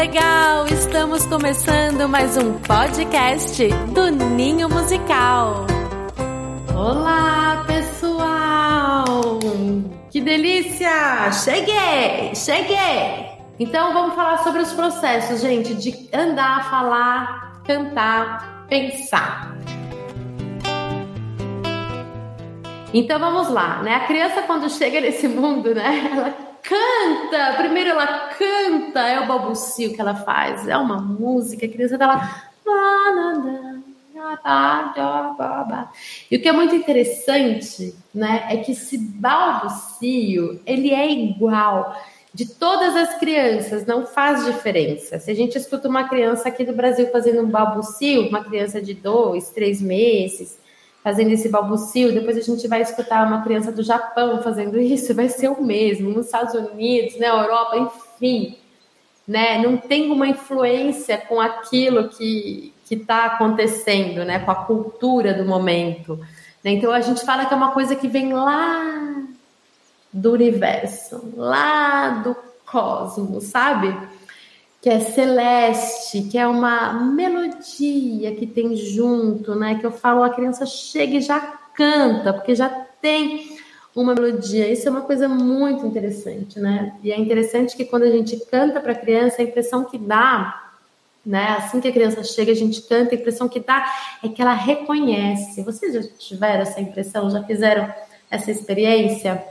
legal! Estamos começando mais um podcast do Ninho Musical. Olá, pessoal! Que delícia! Cheguei! Cheguei! Então vamos falar sobre os processos, gente, de andar, falar, cantar, pensar. Então vamos lá, né? A criança quando chega nesse mundo, né? Ela canta. Primeiro ela canta, é o balbucio que ela faz, é uma música, a criança tá lá. E o que é muito interessante, né, é que esse balbucio, ele é igual de todas as crianças, não faz diferença. Se a gente escuta uma criança aqui do Brasil fazendo um balbucio, uma criança de dois, três meses, fazendo esse balbucio, depois a gente vai escutar uma criança do Japão fazendo isso, vai ser o mesmo, nos Estados Unidos, na Europa, enfim, né? Não tem uma influência com aquilo que que está acontecendo, né? Com a cultura do momento. Né? Então a gente fala que é uma coisa que vem lá do universo, lá do cosmos, sabe? Que é celeste, que é uma melodia que tem junto, né? Que eu falo, a criança chega e já canta, porque já tem uma melodia. Isso é uma coisa muito interessante, né? E é interessante que quando a gente canta para a criança, a impressão que dá, né? Assim que a criança chega, a gente canta, a impressão que dá é que ela reconhece. Vocês já tiveram essa impressão? Já fizeram essa experiência?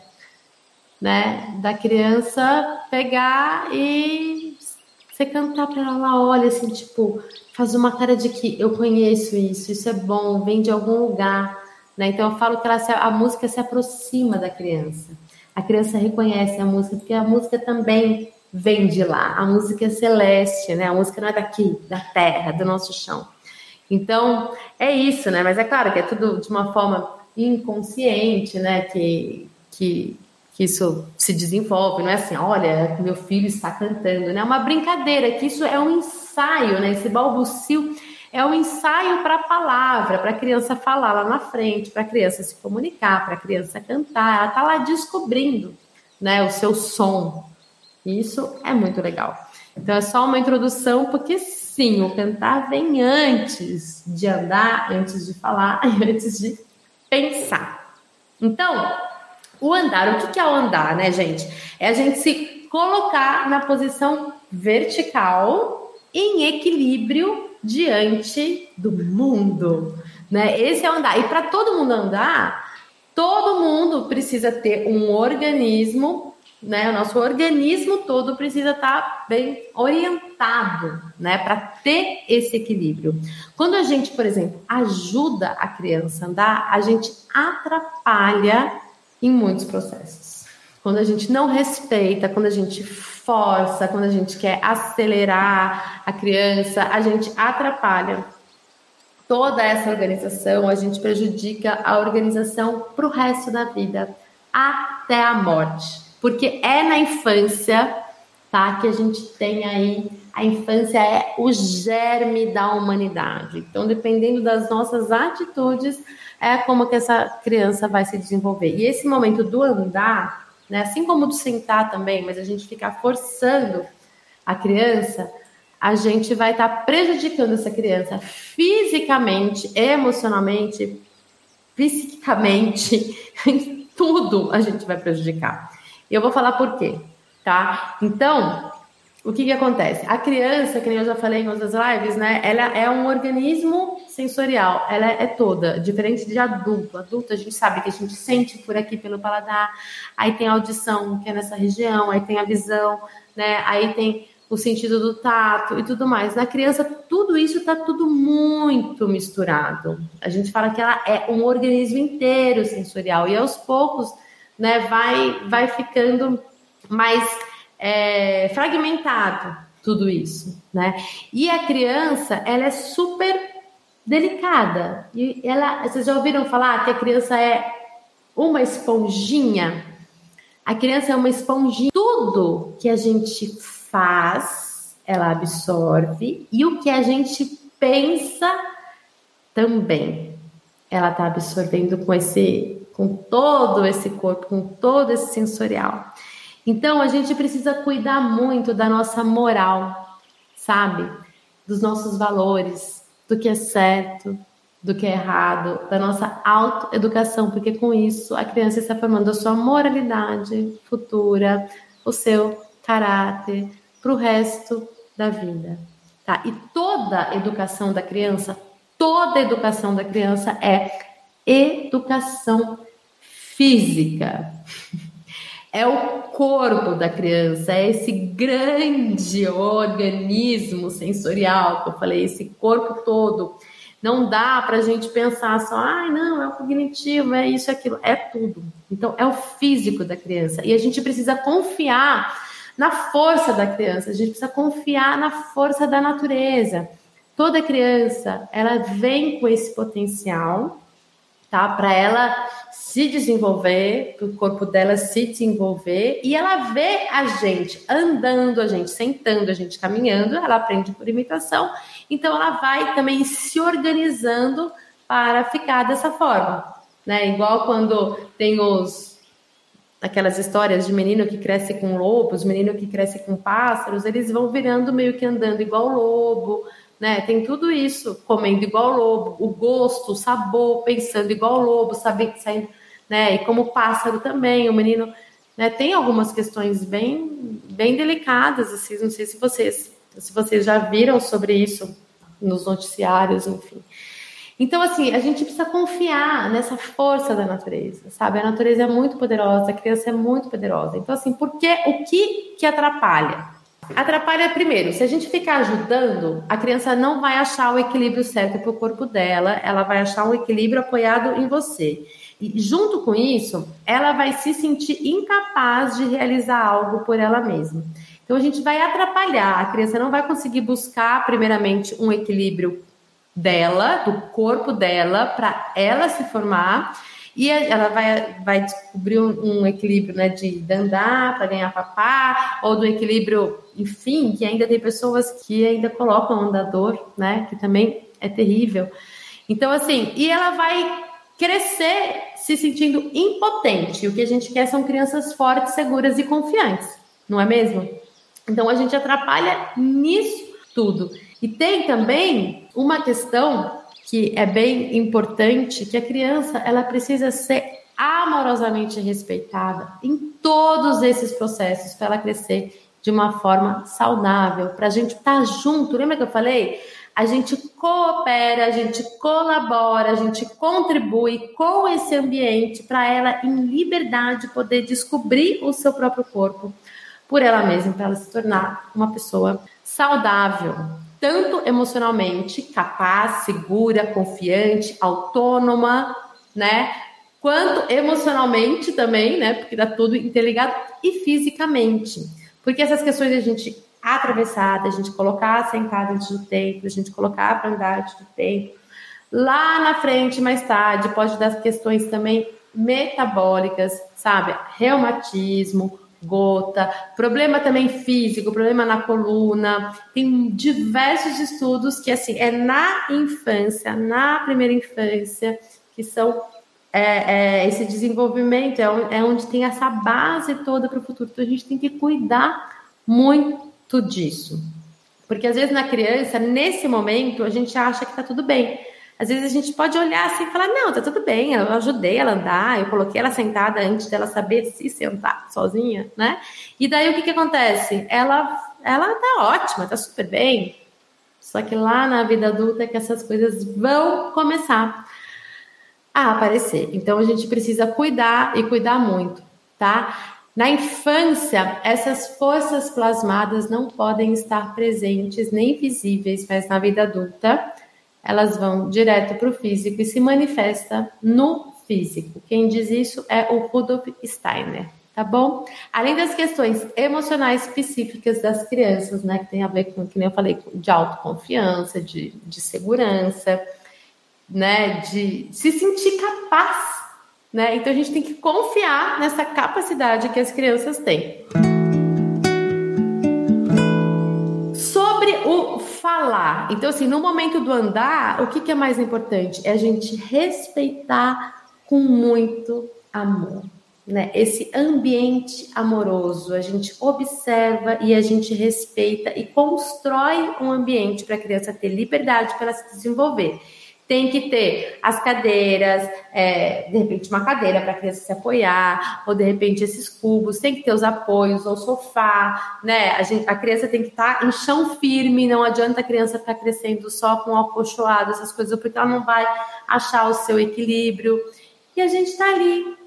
Né, da criança pegar e você cantar para ela, olha assim, tipo, faz uma cara de que eu conheço isso, isso é bom, vem de algum lugar, né? Então eu falo que ela, a música se aproxima da criança. A criança reconhece a música, porque a música também vem de lá. A música é celeste, né? A música não é daqui, da terra, do nosso chão. Então, é isso, né? Mas é claro que é tudo de uma forma inconsciente, né? Que, que que isso se desenvolve, não é assim, olha, meu filho está cantando, né? É uma brincadeira, que isso é um ensaio, né? Esse balbucio é um ensaio para a palavra, para a criança falar lá na frente, para a criança se comunicar, para a criança cantar, ela está lá descobrindo, né, o seu som. Isso é muito legal. Então é só uma introdução, porque sim, o cantar vem antes de andar, antes de falar, antes de pensar. Então, o andar, o que é o andar, né, gente? É a gente se colocar na posição vertical em equilíbrio diante do mundo, né? Esse é o andar. E para todo mundo andar, todo mundo precisa ter um organismo, né? O nosso organismo todo precisa estar tá bem orientado, né? Para ter esse equilíbrio. Quando a gente, por exemplo, ajuda a criança a andar, a gente atrapalha em muitos processos. Quando a gente não respeita, quando a gente força, quando a gente quer acelerar a criança, a gente atrapalha toda essa organização, a gente prejudica a organização para o resto da vida, até a morte. Porque é na infância tá, que a gente tem aí, a infância é o germe da humanidade. Então, dependendo das nossas atitudes, é como que essa criança vai se desenvolver. E esse momento do andar, né, assim como do sentar também, mas a gente ficar forçando a criança, a gente vai estar tá prejudicando essa criança fisicamente, emocionalmente, psiquicamente, em tudo a gente vai prejudicar. E eu vou falar por quê, tá? Então, o que que acontece? A criança, que eu já falei em outras lives, né? Ela é um organismo sensorial, ela é toda, diferente de adulto. Adulto, a gente sabe que a gente sente por aqui pelo paladar, aí tem a audição, que é nessa região, aí tem a visão, né? Aí tem o sentido do tato e tudo mais. Na criança, tudo isso está tudo muito misturado. A gente fala que ela é um organismo inteiro sensorial e aos poucos, né, vai, vai ficando mais é, fragmentado tudo isso, né? E a criança, ela é super delicada. E ela, vocês já ouviram falar que a criança é uma esponjinha? A criança é uma esponjinha. Tudo que a gente faz, ela absorve, e o que a gente pensa também. Ela está absorvendo com esse, com todo esse corpo, com todo esse sensorial. Então, a gente precisa cuidar muito da nossa moral, sabe? Dos nossos valores, do que é certo, do que é errado, da nossa autoeducação, porque com isso a criança está formando a sua moralidade futura, o seu caráter para o resto da vida. Tá? E toda educação da criança, toda educação da criança é educação física. É o corpo da criança, é esse grande organismo sensorial que eu falei, esse corpo todo. Não dá para a gente pensar só, ai, ah, não, é o cognitivo, é isso, é aquilo. É tudo. Então, é o físico da criança. E a gente precisa confiar na força da criança, a gente precisa confiar na força da natureza. Toda criança, ela vem com esse potencial, tá? Para ela se desenvolver, o corpo dela se desenvolver, e ela vê a gente andando, a gente sentando, a gente caminhando, ela aprende por imitação, então ela vai também se organizando para ficar dessa forma, né? Igual quando tem os aquelas histórias de menino que cresce com lobos, menino que cresce com pássaros, eles vão virando meio que andando igual lobo, né? Tem tudo isso, comendo igual lobo, o gosto, o sabor, pensando igual lobo, sabendo saindo, né? E como pássaro também, o menino, né? Tem algumas questões bem, bem delicadas, assim, não sei se vocês, se vocês já viram sobre isso nos noticiários, enfim. Então, assim, a gente precisa confiar nessa força da natureza, sabe? A natureza é muito poderosa, a criança é muito poderosa. Então, assim, por que, o que que atrapalha? Atrapalha, primeiro, se a gente ficar ajudando, a criança não vai achar o equilíbrio certo para o corpo dela, ela vai achar um equilíbrio apoiado em você. E junto com isso, ela vai se sentir incapaz de realizar algo por ela mesma. Então a gente vai atrapalhar, a criança não vai conseguir buscar, primeiramente, um equilíbrio dela, do corpo dela, para ela se formar e ela vai, vai descobrir um, um equilíbrio né, de andar para ganhar papá, ou do equilíbrio, enfim, que ainda tem pessoas que ainda colocam andador, né, que também é terrível. Então, assim, e ela vai crescer se sentindo impotente. O que a gente quer são crianças fortes, seguras e confiantes, não é mesmo? Então, a gente atrapalha nisso tudo. E tem também uma questão que é bem importante, que a criança ela precisa ser amorosamente respeitada em todos esses processos para ela crescer de uma forma saudável, para a gente estar tá junto. Lembra que eu falei? A gente coopera, a gente colabora, a gente contribui com esse ambiente para ela, em liberdade, poder descobrir o seu próprio corpo por ela mesma, para ela se tornar uma pessoa saudável, tanto emocionalmente, capaz, segura, confiante, autônoma, né? Quanto emocionalmente também, né? Porque dá tudo interligado e fisicamente. Porque essas questões a gente atravessar, a gente colocar sentada antes do tempo, a gente colocar para andar antes do tempo. Lá na frente, mais tarde, pode dar questões também metabólicas, sabe? Reumatismo, gota, problema também físico, problema na coluna. Tem diversos estudos que, assim, é na infância, na primeira infância, que são é, é, esse desenvolvimento, é é onde tem essa base toda para o futuro. Então, a gente tem que cuidar muito disso. Porque, às vezes, na criança, nesse momento, a gente acha que está tudo bem. Às vezes a gente pode olhar assim e falar: não, tá tudo bem, eu ajudei ela a andar, eu coloquei ela sentada antes dela saber se sentar sozinha, né? E daí o que, que acontece? Ela, ela tá ótima, tá super bem. Só que lá na vida adulta é que essas coisas vão começar a aparecer. Então a gente precisa cuidar e cuidar muito, tá? Na infância, essas forças plasmadas não podem estar presentes nem visíveis, mas na vida adulta elas vão direto para o físico e se manifesta no físico. Quem diz isso é o Rudolf Steiner, tá bom? Além das questões emocionais específicas das crianças, né, que tem a ver com, que nem eu falei, de autoconfiança, de, de segurança, né, de se sentir capaz, né? Então a gente tem que confiar nessa capacidade que as crianças têm. falar. Então, assim, no momento do andar, o que, que é mais importante? É a gente respeitar com muito amor. né, esse ambiente amoroso, a gente observa e a gente respeita e constrói um ambiente para a criança ter liberdade para se desenvolver. Tem que ter as cadeiras, é, de repente uma cadeira para a criança se apoiar, ou de repente esses cubos, tem que ter os apoios, ou sofá, né? A, gente, a criança tem que estar tá em chão firme, não adianta a criança ficar crescendo só com acolchoado, essas coisas, porque ela não vai achar o seu equilíbrio. E a gente está ali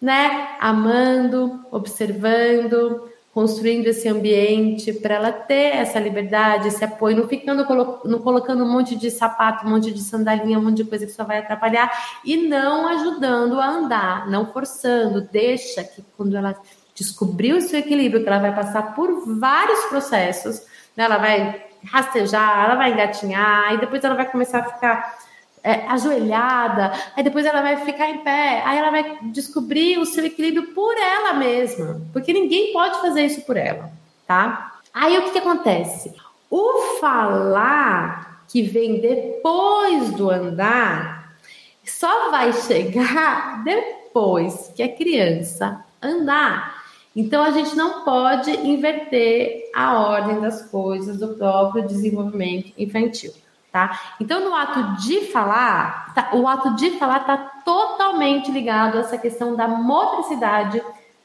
né? Amando, observando, construindo esse ambiente para ela ter essa liberdade, esse apoio, não ficando não colocando um monte de sapato, um monte de sandalinha, um monte de coisa que só vai atrapalhar e não ajudando a andar, não forçando, deixa que quando ela descobrir o seu equilíbrio, que ela vai passar por vários processos, né? ela vai rastejar, ela vai engatinhar, e depois ela vai começar a ficar é, ajoelhada, aí depois ela vai ficar em pé, aí ela vai descobrir o seu equilíbrio por ela mesma, porque ninguém pode fazer isso por ela, tá? Aí o que, que acontece? O falar que vem depois do andar só vai chegar depois que a criança andar. Então a gente não pode inverter a ordem das coisas do próprio desenvolvimento infantil tá? Então, no ato de falar, tá, o ato de falar está totalmente ligado a essa questão da motricidade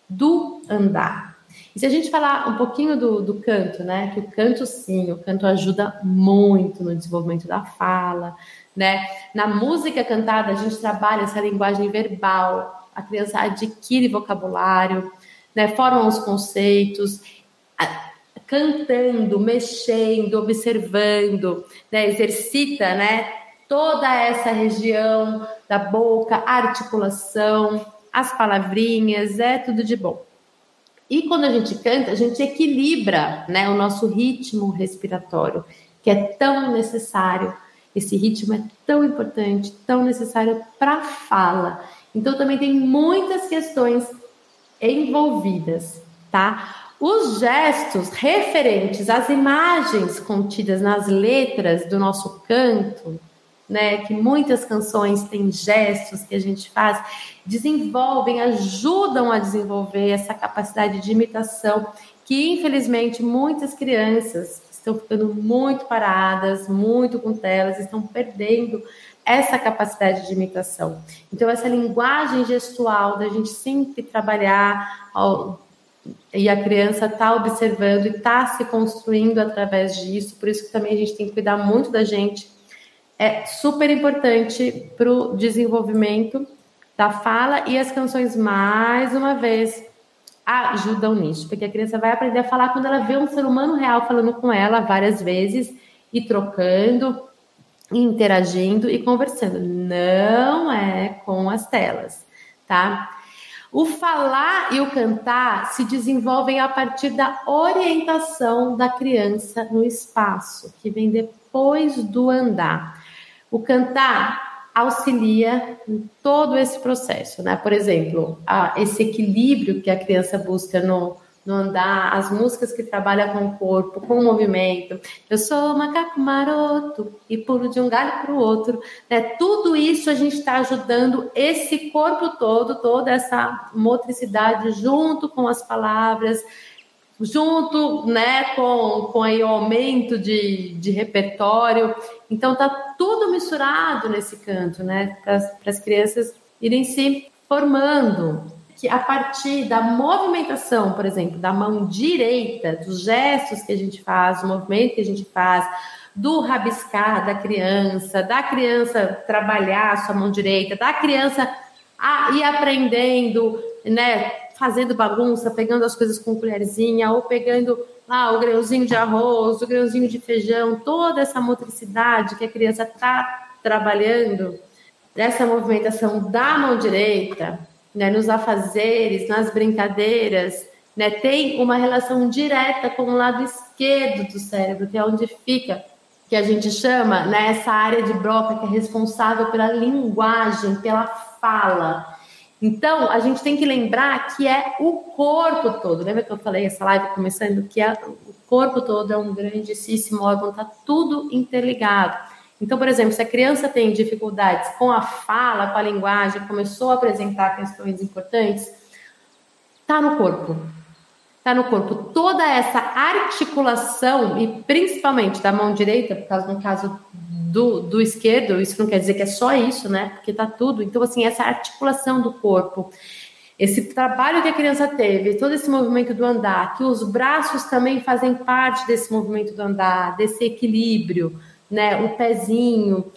do andar. E se a gente falar um pouquinho do, do canto, né? Que o canto, sim, o canto ajuda muito no desenvolvimento da fala, né? Na música cantada, a gente trabalha essa linguagem verbal, a criança adquire vocabulário, né? Formam os conceitos cantando, mexendo, observando, né? exercita, né? Toda essa região da boca, articulação, as palavrinhas, é tudo de bom. E quando a gente canta, a gente equilibra, né, o nosso ritmo respiratório, que é tão necessário. Esse ritmo é tão importante, tão necessário para a fala. Então também tem muitas questões envolvidas, tá? Os gestos referentes às imagens contidas nas letras do nosso canto, né, que muitas canções têm gestos que a gente faz, desenvolvem, ajudam a desenvolver essa capacidade de imitação que infelizmente muitas crianças estão ficando muito paradas, muito com telas, estão perdendo essa capacidade de imitação. Então essa linguagem gestual da gente sempre trabalhar e a criança está observando e está se construindo através disso, por isso que também a gente tem que cuidar muito da gente. É super importante para o desenvolvimento da fala e as canções, mais uma vez, ajudam nisso, porque a criança vai aprender a falar quando ela vê um ser humano real falando com ela várias vezes e trocando, interagindo e conversando. Não é com as telas, tá? O falar e o cantar se desenvolvem a partir da orientação da criança no espaço, que vem depois do andar. O cantar auxilia em todo esse processo, né? Por exemplo, esse equilíbrio que a criança busca no, no andar, as músicas que trabalham com o corpo, com o movimento. Eu sou macaco maroto e pulo de um galho para o outro. Né? Tudo isso a gente está ajudando esse corpo todo, toda essa motricidade junto com as palavras, junto né, com, com aí o aumento de, de repertório. Então tá tudo misturado nesse canto, né? Para as crianças irem se formando que a partir da movimentação, por exemplo, da mão direita, dos gestos que a gente faz, o movimento que a gente faz, do rabiscar da criança, da criança trabalhar a sua mão direita, da criança a ir aprendendo, né, fazendo bagunça, pegando as coisas com colherzinha ou pegando lá o grãozinho de arroz, o grãozinho de feijão, toda essa motricidade que a criança está trabalhando, dessa movimentação da mão direita, né, nos afazeres, nas brincadeiras, né, tem uma relação direta com o lado esquerdo do cérebro, que é onde fica, que a gente chama, né, essa área de Broca que é responsável pela linguagem, pela fala. Então, a gente tem que lembrar que é o corpo todo. Lembra que eu falei essa live começando que é, o corpo todo é um grandíssimo órgão, está tudo interligado. Então, por exemplo, se a criança tem dificuldades com a fala, com a linguagem, começou a apresentar questões importantes, Tá no corpo. Tá no corpo. Toda essa articulação, e principalmente da mão direita, por causa no caso do, do esquerdo, isso não quer dizer que é só isso, né? Porque tá tudo. Então, assim, essa articulação do corpo, esse trabalho que a criança teve, todo esse movimento do andar, que os braços também fazem parte desse movimento do andar, desse equilíbrio, né? O pezinho,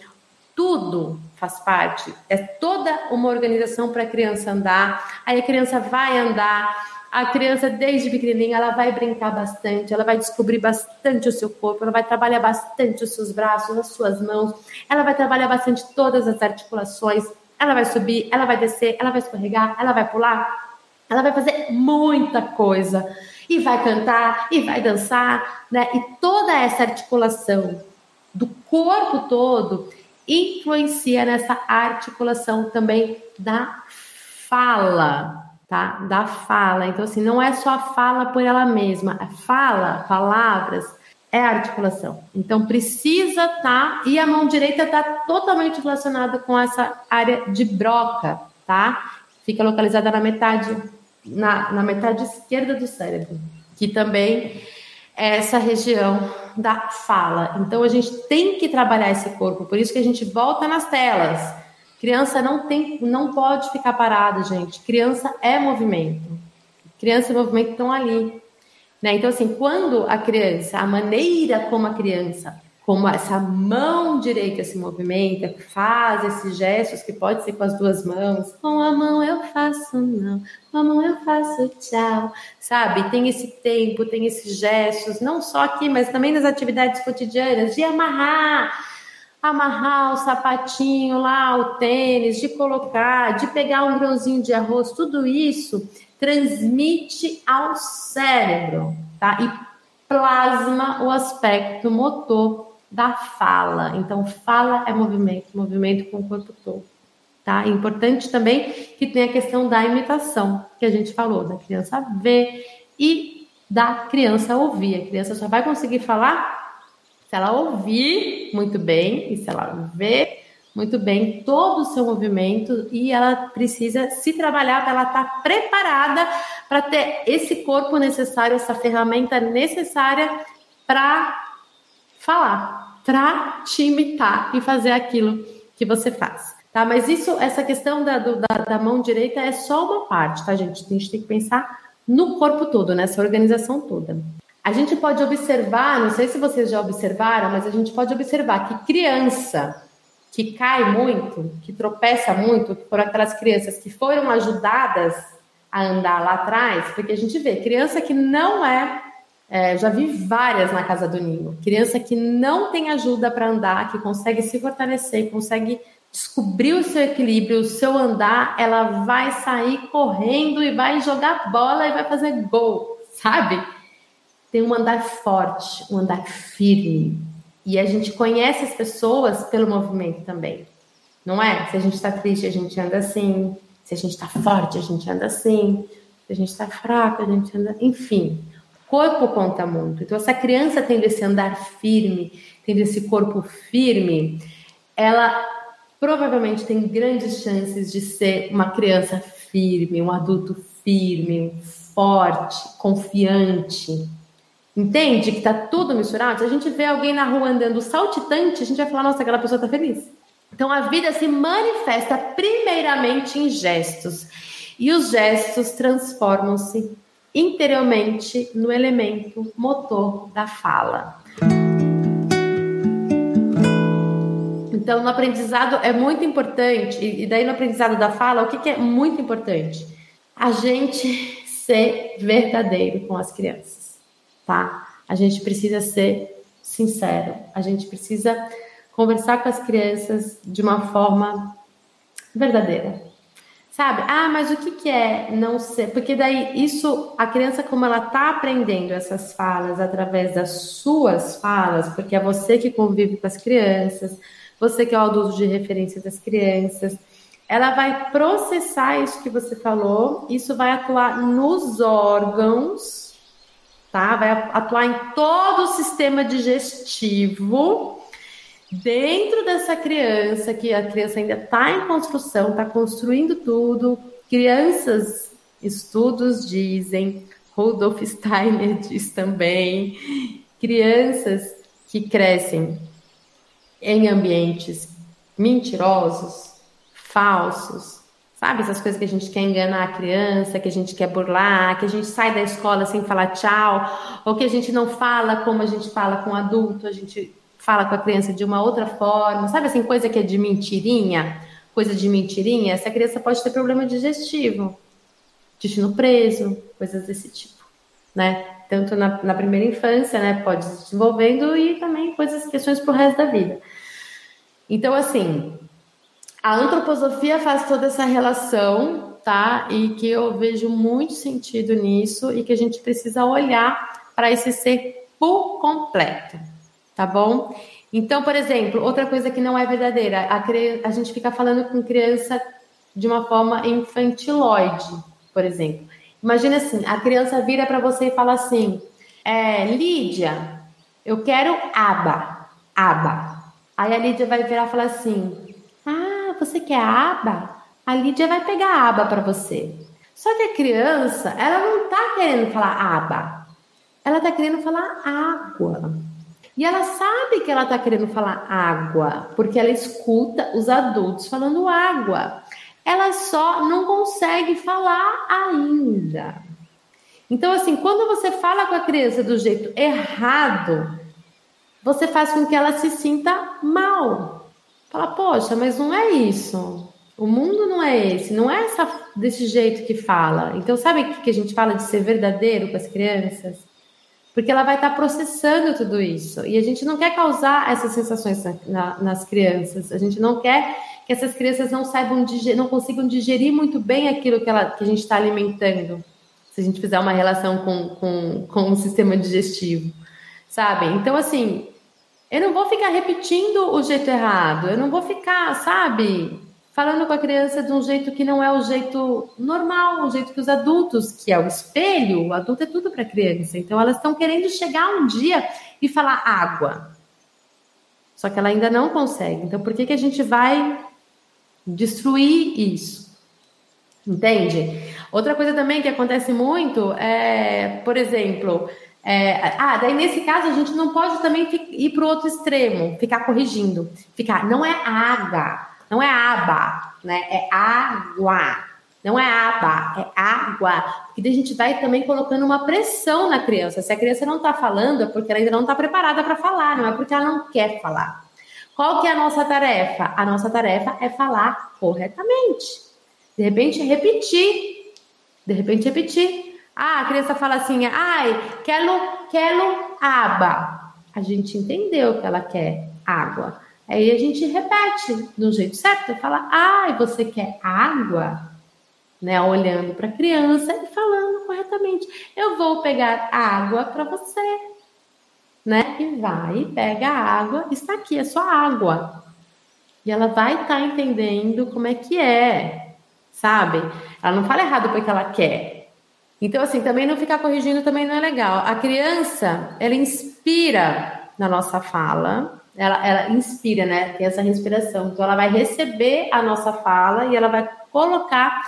tudo faz parte. É toda uma organização para a criança andar. Aí a criança vai andar. A criança, desde pequenininha, ela vai brincar bastante, ela vai descobrir bastante o seu corpo, ela vai trabalhar bastante os seus braços, as suas mãos, ela vai trabalhar bastante todas as articulações, ela vai subir, ela vai descer, ela vai escorregar, ela vai pular, ela vai fazer muita coisa. E vai cantar, e vai dançar, né? E toda essa articulação do corpo todo influencia nessa articulação também da fala, tá? Da fala. Então, assim, não é só a fala por ela mesma. A fala, palavras, é articulação. Então, precisa estar. Tá, e a mão direita está totalmente relacionada com essa área de broca, tá? Fica localizada na metade, na, na metade esquerda do cérebro, que também é essa região da fala. Então a gente tem que trabalhar esse corpo, por isso que a gente volta nas telas. Criança não tem, não pode ficar parada, gente. Criança é movimento. Criança e movimento estão ali. Né? Então, assim, quando a criança, a maneira como a criança como essa mão direita se movimenta, faz esses gestos que pode ser com as duas mãos. Com a mão eu faço não, com a mão eu faço tchau, sabe? Tem esse tempo, tem esses gestos, não só aqui, mas também nas atividades cotidianas de amarrar, amarrar o sapatinho lá, o tênis, de colocar, de pegar um grãozinho de arroz, tudo isso transmite ao cérebro, tá? E plasma o aspecto motor da fala. Então, fala é movimento, movimento com o corpo todo. Tá? É importante também que tenha a questão da imitação, que a gente falou, da criança ver e da criança ouvir. A criança só vai conseguir falar se ela ouvir muito bem e se ela ver muito bem todo o seu movimento e ela precisa se trabalhar para ela estar tá preparada para ter esse corpo necessário, essa ferramenta necessária para falar, para te imitar e fazer aquilo que você faz. Tá? Mas isso, essa questão da, do, da, da mão direita é só uma parte, tá, gente? A gente tem que pensar no corpo todo, nessa organização toda. A gente pode observar, não sei se vocês já observaram, mas a gente pode observar que criança que cai muito, que tropeça muito, por aquelas crianças que foram ajudadas a andar lá atrás, porque a gente vê criança que não é é, já vi várias na casa do Ninho. Criança que não tem ajuda para andar, que consegue se fortalecer, consegue descobrir o seu equilíbrio, o seu andar, ela vai sair correndo e vai jogar bola e vai fazer gol, sabe? Tem um andar forte, um andar firme. E a gente conhece as pessoas pelo movimento também. Não é? Se a gente está triste, a gente anda assim. Se a gente está forte, a gente anda assim. Se a gente está fraco, a gente anda. Enfim, corpo conta muito. Então, essa criança tendo esse andar firme, tendo esse corpo firme, ela provavelmente tem grandes chances de ser uma criança firme, um adulto firme, forte, confiante. Entende que tá tudo misturado? Se a gente vê alguém na rua andando saltitante, a gente vai falar, nossa, aquela pessoa tá feliz. Então a vida se manifesta primeiramente em gestos. E os gestos transformam-se interiormente no elemento motor da fala. Então, no aprendizado é muito importante, e daí no aprendizado da fala, o que, que é muito importante? A gente ser verdadeiro com as crianças, tá? A gente precisa ser sincero, a gente precisa conversar com as crianças de uma forma verdadeira, Sabe? Ah, mas o que, que é não ser? Porque daí isso, a criança, como ela tá aprendendo essas falas através das suas falas, porque é você que convive com as crianças, você que é o adulto de referência das crianças, ela vai processar isso que você falou, isso vai atuar nos órgãos, tá? Vai atuar em todo o sistema digestivo dentro dessa criança, que a criança ainda está em construção, está construindo tudo, crianças estudos dizem, Rudolf Steiner diz também, crianças que crescem em ambientes mentirosos, falsos, sabe? Essas coisas que a gente quer enganar a criança, que a gente quer burlar, que a gente sai da escola sem falar tchau, ou que a gente não fala como a gente fala com adulto, a gente fala com a criança de uma outra forma, sabe assim, coisa que é de mentirinha, coisa de mentirinha, essa criança pode ter problema digestivo, intestino preso, coisas desse tipo, né? Tanto na, na primeira infância, né, pode se desenvolvendo e também coisas, questões para o resto da vida. Então, assim, a antroposofia faz toda essa relação, tá? E que eu vejo muito sentido nisso e que a gente precisa olhar para esse ser por completo, tá bom? Então, por exemplo, outra coisa que não é verdadeira, a, a gente fica falando com criança de uma forma infantiloide, por exemplo. Imagina assim, a criança vira para você e fala assim, é, Lídia, eu quero aba, aba. Aí a Lídia vai virar e falar assim, ah, você quer aba? A Lídia vai pegar a aba para você. Só que a criança, ela não está querendo falar aba, ela está querendo falar água. E ela sabe que ela está querendo falar água, porque ela escuta os adultos falando água. Ela só não consegue falar ainda. Então, assim, quando você fala com a criança do jeito errado, você faz com que ela se sinta mal. Fala, poxa, mas não é isso. O mundo não é esse, não é essa, desse jeito que fala. Então, sabe o que a gente fala de ser verdadeiro com as crianças? Porque ela vai estar processando tudo isso. E a gente não quer causar essas sensações na, nas crianças. A gente não quer que essas crianças não saibam digerir, não consigam digerir muito bem aquilo que, ela, que a gente está alimentando. Se a gente fizer uma relação com, com, com o sistema digestivo, sabe? Então, assim, eu não vou ficar repetindo o jeito errado. Eu não vou ficar, sabe? Falando com a criança de um jeito que não é o jeito normal, o jeito que os adultos, que é o espelho, o adulto é tudo para a criança. Então elas estão querendo chegar um dia e falar água. Só que ela ainda não consegue. Então por que, que a gente vai destruir isso? Entende? Outra coisa também que acontece muito é, por exemplo, é, ah, daí nesse caso a gente não pode também ir para o outro extremo, ficar corrigindo, ficar, não é água, não é aba, né? É água. Não é aba, é água. Porque a gente vai também colocando uma pressão na criança. Se a criança não está falando, é porque ela ainda não está preparada para falar, não é porque ela não quer falar. Qual que é a nossa tarefa? A nossa tarefa é falar corretamente. De repente, repetir. De repente, repetir. Ah, a criança fala assim, ai, quero, quero aba. A gente entendeu que ela quer água. Aí a gente repete do jeito certo, fala, ah, você quer água? Né, olhando para a criança e falando corretamente. Eu vou pegar água para você. Né? E vai, pega a água, está aqui, é só água. E ela vai estar tá entendendo como é que é, sabe? Ela não fala errado porque ela quer. Então, assim, também não ficar corrigindo também não é legal. A criança, ela inspira na nossa fala, ela, ela inspira, né? Tem essa respiração. Então, ela vai receber a nossa fala e ela vai colocar.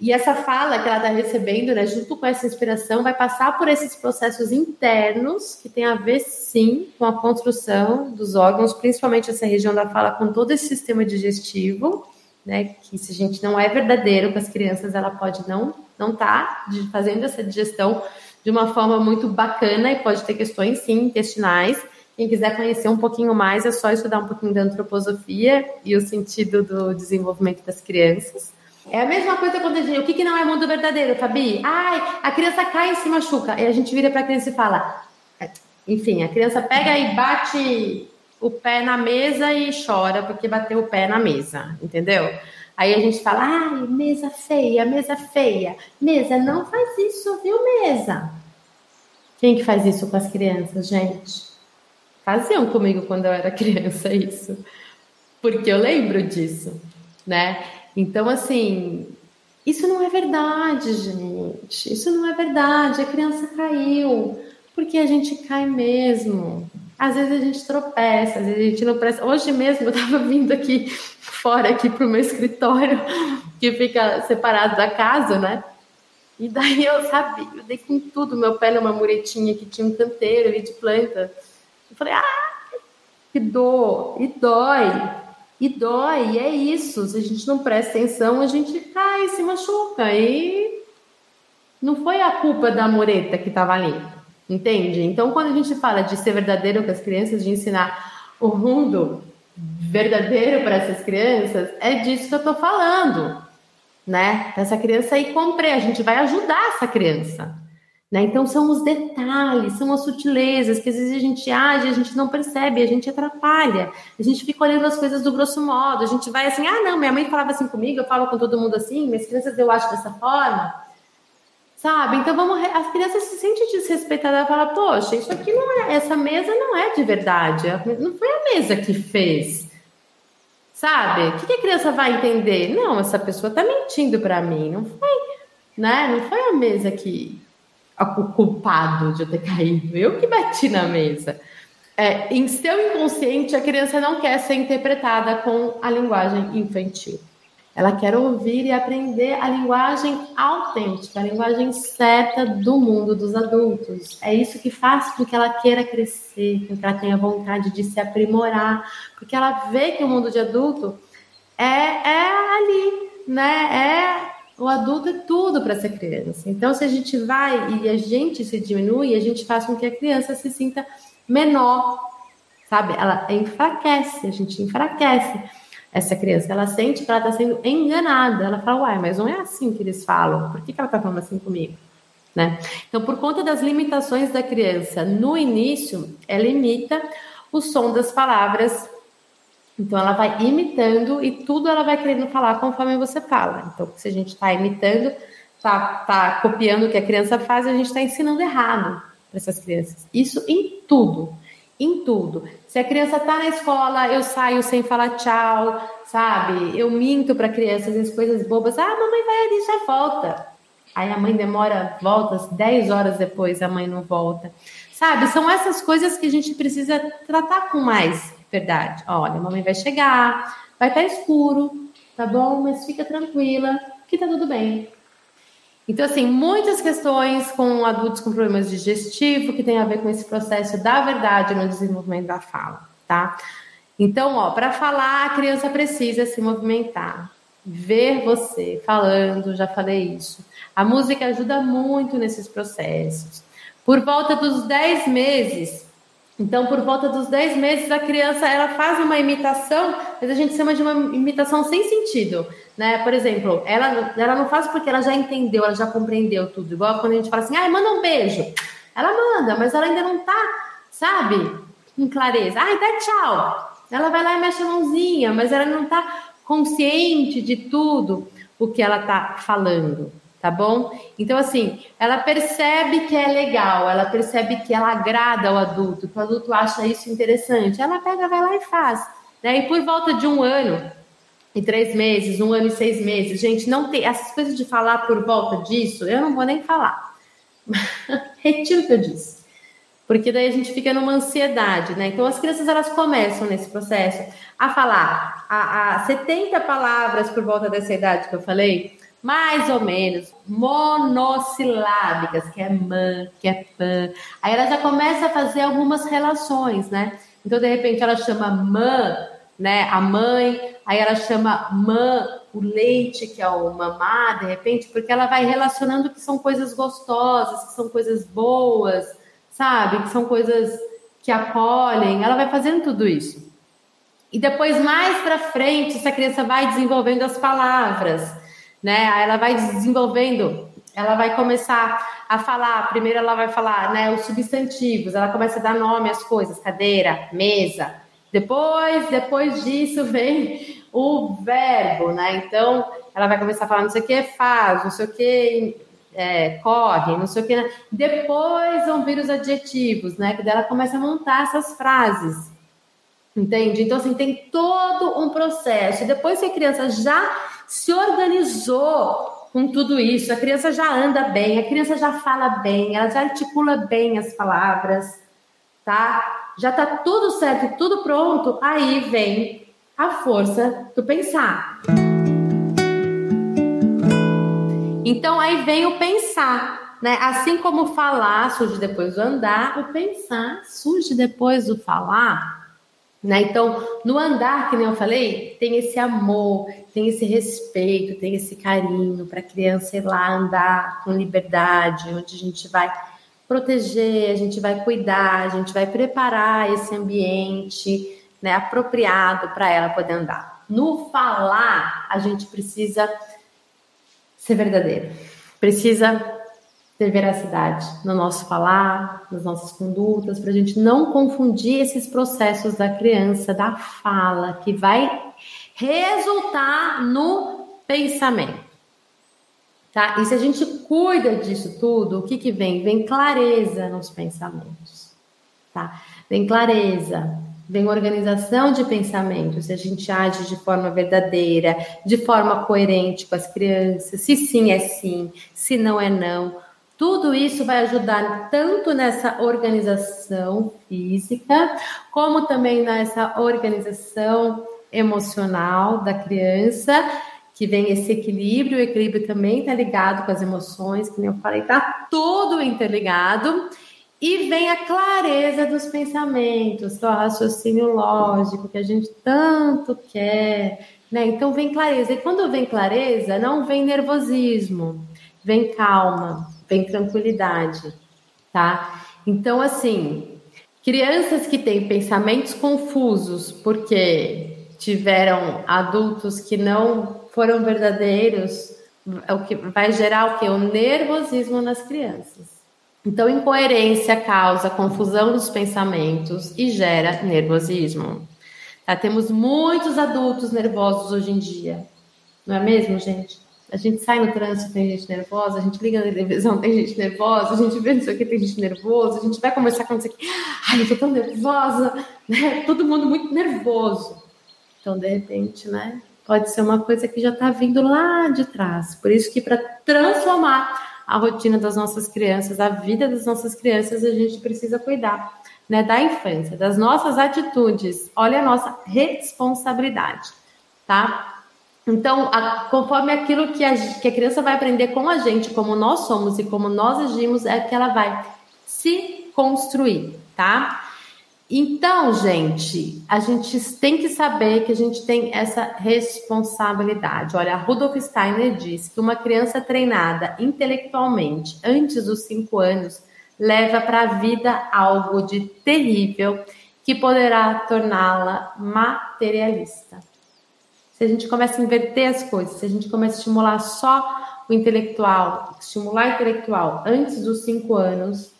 E essa fala que ela está recebendo, né, junto com essa inspiração, vai passar por esses processos internos que tem a ver, sim, com a construção dos órgãos, principalmente essa região da fala, com todo esse sistema digestivo, né? Que se a gente não é verdadeiro com as crianças, ela pode não não tá fazendo essa digestão de uma forma muito bacana e pode ter questões, sim, intestinais quem quiser conhecer um pouquinho mais, é só estudar um pouquinho da antroposofia e o sentido do desenvolvimento das crianças. É a mesma coisa quando a gente. O que, que não é mundo verdadeiro, Fabi? Ai, a criança cai e se machuca. E a gente vira para a criança e fala. Enfim, a criança pega e bate o pé na mesa e chora porque bateu o pé na mesa, entendeu? Aí a gente fala, ai, mesa feia, mesa feia. Mesa, não faz isso, viu, mesa? Quem que faz isso com as crianças, gente? Faziam comigo quando eu era criança isso. Porque eu lembro disso, né? Então, assim, isso não é verdade, gente. Isso não é verdade. A criança caiu. Porque a gente cai mesmo. Às vezes a gente tropeça, às vezes a gente não presta. Hoje mesmo eu estava vindo aqui fora aqui para o meu escritório, que fica separado da casa, né? E daí eu, sabe, eu dei com tudo, meu pé numa muretinha que tinha um canteiro ali de planta. Eu falei, ah, que dor, e dói, e dói, e é isso. Se a gente não presta atenção, a gente cai, se machuca. E não foi a culpa da mureta que estava ali, entende? Então, quando a gente fala de ser verdadeiro com as crianças, de ensinar o mundo verdadeiro para essas crianças, é disso que eu estou falando né? Essa criança aí comprei, a gente vai ajudar essa criança. Né? Então são os detalhes, são as sutilezas que às vezes a gente age, a gente não percebe, a gente atrapalha. A gente fica olhando as coisas do grosso modo, a gente vai assim, ah, não, minha mãe falava assim comigo, eu falo com todo mundo assim, minhas crianças eu acho dessa forma. Sabe? Então vamos, as crianças se sentem desrespeitadas, fala, poxa, isso aqui não é, essa mesa não é de verdade, não foi a mesa que fez. Sabe? O que, a criança vai entender? Não, essa pessoa está mentindo para mim. Não foi, né? Não foi a mesa que o culpado de eu ter caído. Eu que bati na mesa. É, em seu inconsciente, a criança não quer ser interpretada com a linguagem infantil. Ela quer ouvir e aprender a linguagem autêntica, a linguagem certa do mundo dos adultos. É isso que faz com que ela queira crescer, com que ela tenha vontade de se aprimorar, porque ela vê que o mundo de adulto é, é ali, né? É o adulto é tudo para essa criança. Então, se a gente vai e a gente se diminui, a gente faz com que a criança se sinta menor, sabe? Ela enfraquece, a gente enfraquece essa criança. Ela sente que ela está sendo enganada. Ela fala, uai, mas não é assim que eles falam. Por que, que ela está falando assim comigo? Né? Então, por conta das limitações da criança, no início, ela imita o som das palavras. Então, ela vai imitando e tudo ela vai querendo falar conforme você fala. Então, se a gente está imitando, está tá copiando o que a criança faz, a gente está ensinando errado para essas crianças. Isso em tudo em tudo. Se a criança está na escola, eu saio sem falar tchau, sabe? Eu minto para a criança, às vezes coisas bobas. Ah, mamãe vai ali, já volta. Aí a mãe demora, volta, 10 horas depois a mãe não volta. Sabe? São essas coisas que a gente precisa tratar com mais verdade. Olha, a mamãe vai chegar, vai estar tá escuro, tá bom? Mas fica tranquila, que tá tudo bem. Então, assim, muitas questões com adultos com problemas digestivos que tem a ver com esse processo da verdade no desenvolvimento da fala, tá? Então, ó, para falar, a criança precisa se movimentar, ver você falando, já falei isso. A música ajuda muito nesses processos. Por volta dos 10 meses, então, por volta dos 10 meses, a criança ela faz uma imitação, mas a gente chama de uma imitação sem sentido. Né? Por exemplo, ela, ela não faz porque ela já entendeu, ela já compreendeu tudo. Igual quando a gente fala assim, ah, manda um beijo. Ela manda, mas ela ainda não tá, sabe, em clareza. Ah, dá tchau. Ela vai lá e mexe a mãozinha, mas ela não tá consciente de tudo o que ela tá falando tá bom? Então, assim, ela percebe que é legal, ela percebe que ela agrada ao adulto, que o adulto acha isso interessante, ela pega, vai lá e faz. Né? E por volta de um ano e três meses, um ano e seis meses, gente, não tem essas coisas de falar por volta disso, eu não vou nem falar. Retiro o que eu disse. Porque daí a gente fica numa ansiedade, né? Então as crianças elas começam nesse processo a falar a, a 70 palavras por volta dessa idade que eu falei, mais ou menos, monossilábicas, que é mã, que é pan. Aí ela já começa a fazer algumas relações, né? Então, de repente, ela chama mã, né, a mãe, aí ela chama mã, o leite, que é o mamá, de repente, porque ela vai relacionando que são coisas gostosas, que são coisas boas, sabe? Que são coisas que acolhem. Ela vai fazendo tudo isso. E depois, mais para frente, essa criança vai desenvolvendo as palavras né? Aí ela vai desenvolvendo, ela vai começar a falar, primeiro ela vai falar, né, os substantivos, ela começa a dar nome às coisas, cadeira, mesa. Depois, depois disso vem o verbo, né? Então, ela vai começar a falar não sei o que faz, não sei o que é, corre, não sei o que. Né? Depois vão vir os adjetivos, né? Que dela começa a montar essas frases. Entende? Então, assim, tem todo um processo. Depois que a criança já se organizou com tudo isso, a criança já anda bem, a criança já fala bem, ela já articula bem as palavras, tá? Já tá tudo certo, tudo pronto, aí vem a força do pensar. Então aí vem o pensar, né? Assim como falar surge depois do andar, o pensar surge depois do falar. Né? Então, no andar, que nem eu falei, tem esse amor, tem esse respeito, tem esse carinho para a criança ir lá andar com liberdade, onde a gente vai proteger, a gente vai cuidar, a gente vai preparar esse ambiente né, apropriado para ela poder andar. No falar, a gente precisa ser verdadeiro, precisa ter veracidade no nosso falar, nas nossas condutas, para a gente não confundir esses processos da criança, da fala, que vai resultar no pensamento. Tá? E se a gente cuida disso tudo, o que, que vem? Vem clareza nos pensamentos. Tá? Vem clareza, vem organização de pensamentos, se a gente age de forma verdadeira, de forma coerente com as crianças, se sim é sim, se não é não. Tudo isso vai ajudar tanto nessa organização física, como também nessa organização emocional da criança, que vem esse equilíbrio. O equilíbrio também está ligado com as emoções, como eu falei, está tudo interligado. E vem a clareza dos pensamentos, que o raciocínio lógico que a gente tanto quer. Né? Então vem clareza. E quando vem clareza, não vem nervosismo, vem calma, vem tranquilidade, tá? Então, assim, crianças que têm pensamentos confusos porque tiveram adultos que não foram verdadeiros, é o que vai gerar o que? O nervosismo nas crianças. Então, incoerência causa confusão dos pensamentos e gera nervosismo. Tá? Temos muitos adultos nervosos hoje em dia, não é mesmo, gente? A gente sai no trânsito, tem gente nervosa, a gente liga na televisão, tem gente nervosa, a gente vê isso aqui, tem gente nervosa, a gente vai conversar com isso aqui, ai, eu tô tão nervosa, né? Todo mundo muito nervoso. Então, de repente, né? Pode ser uma coisa que já está vindo lá de trás. Por isso que para transformar a rotina das nossas crianças, a vida das nossas crianças, a gente precisa cuidar, né, da infância, das nossas atitudes. Olha a nossa responsabilidade, tá? Então, a, conforme aquilo que a, que a criança vai aprender com a gente, como nós somos e como nós agimos, é que ela vai se construir, tá? Então, gente, a gente tem que saber que a gente tem essa responsabilidade. Olha, Rudolf Steiner diz que uma criança treinada intelectualmente antes dos cinco anos leva para a vida algo de terrível que poderá torná-la materialista se a gente começa a inverter as coisas, se a gente começa a estimular só o intelectual, estimular o intelectual antes dos cinco anos,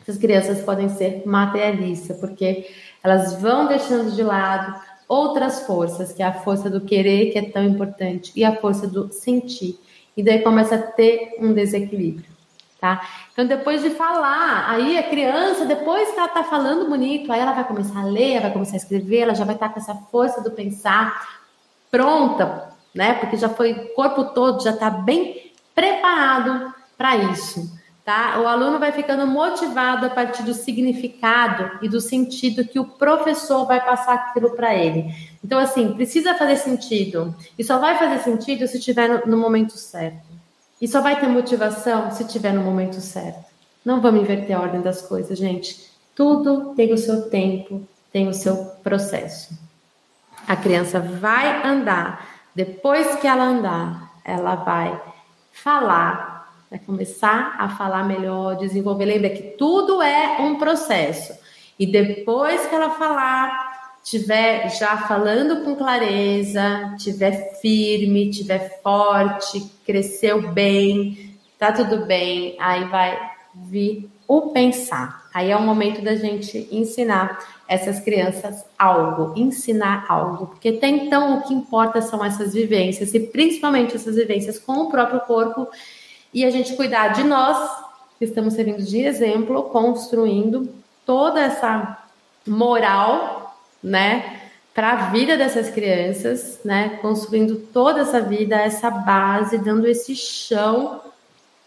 essas crianças podem ser materialistas, porque elas vão deixando de lado outras forças, que é a força do querer, que é tão importante, e a força do sentir. E daí começa a ter um desequilíbrio, tá? Então, depois de falar, aí a criança, depois que ela tá falando bonito, aí ela vai começar a ler, vai começar a escrever, ela já vai estar tá com essa força do pensar, pronta, né? Porque já foi o corpo todo já está bem preparado para isso, tá? O aluno vai ficando motivado a partir do significado e do sentido que o professor vai passar aquilo para ele. Então, assim, precisa fazer sentido. E só vai fazer sentido se estiver no, no momento certo. E só vai ter motivação se estiver no momento certo. Não vamos inverter a ordem das coisas, gente. Tudo tem o seu tempo, tem o seu processo. A criança vai andar. Depois que ela andar, ela vai falar, vai começar a falar melhor, desenvolver. Lembra que tudo é um processo. E depois que ela falar, tiver já falando com clareza, tiver firme, tiver forte, cresceu bem, tá tudo bem, aí vai vir o pensar. Aí é o momento da gente ensinar essas crianças algo, ensinar algo, porque até então o que importa são essas vivências e principalmente essas vivências com o próprio corpo e a gente cuidar de nós, que estamos servindo de exemplo, construindo toda essa moral, né, para a vida dessas crianças, né, construindo toda essa vida, essa base, dando esse chão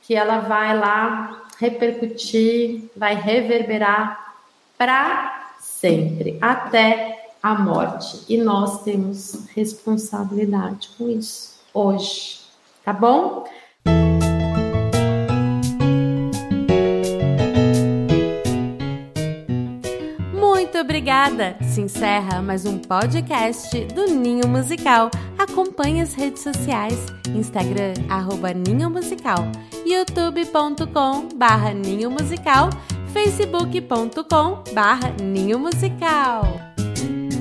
que ela vai lá repercutir, vai reverberar para sempre, até a morte. E nós temos responsabilidade com isso hoje, tá bom? Obrigada! Se encerra mais um podcast do Ninho Musical. Acompanhe as redes sociais, Instagram, arroba Ninho Musical, youtube.com barra Ninho Musical, facebook.com barra Ninho Musical.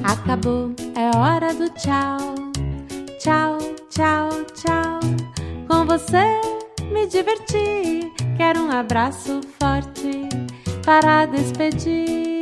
Acabou, é hora do tchau. Tchau, tchau, tchau. Com você me diverti. Quero um abraço forte para despedir.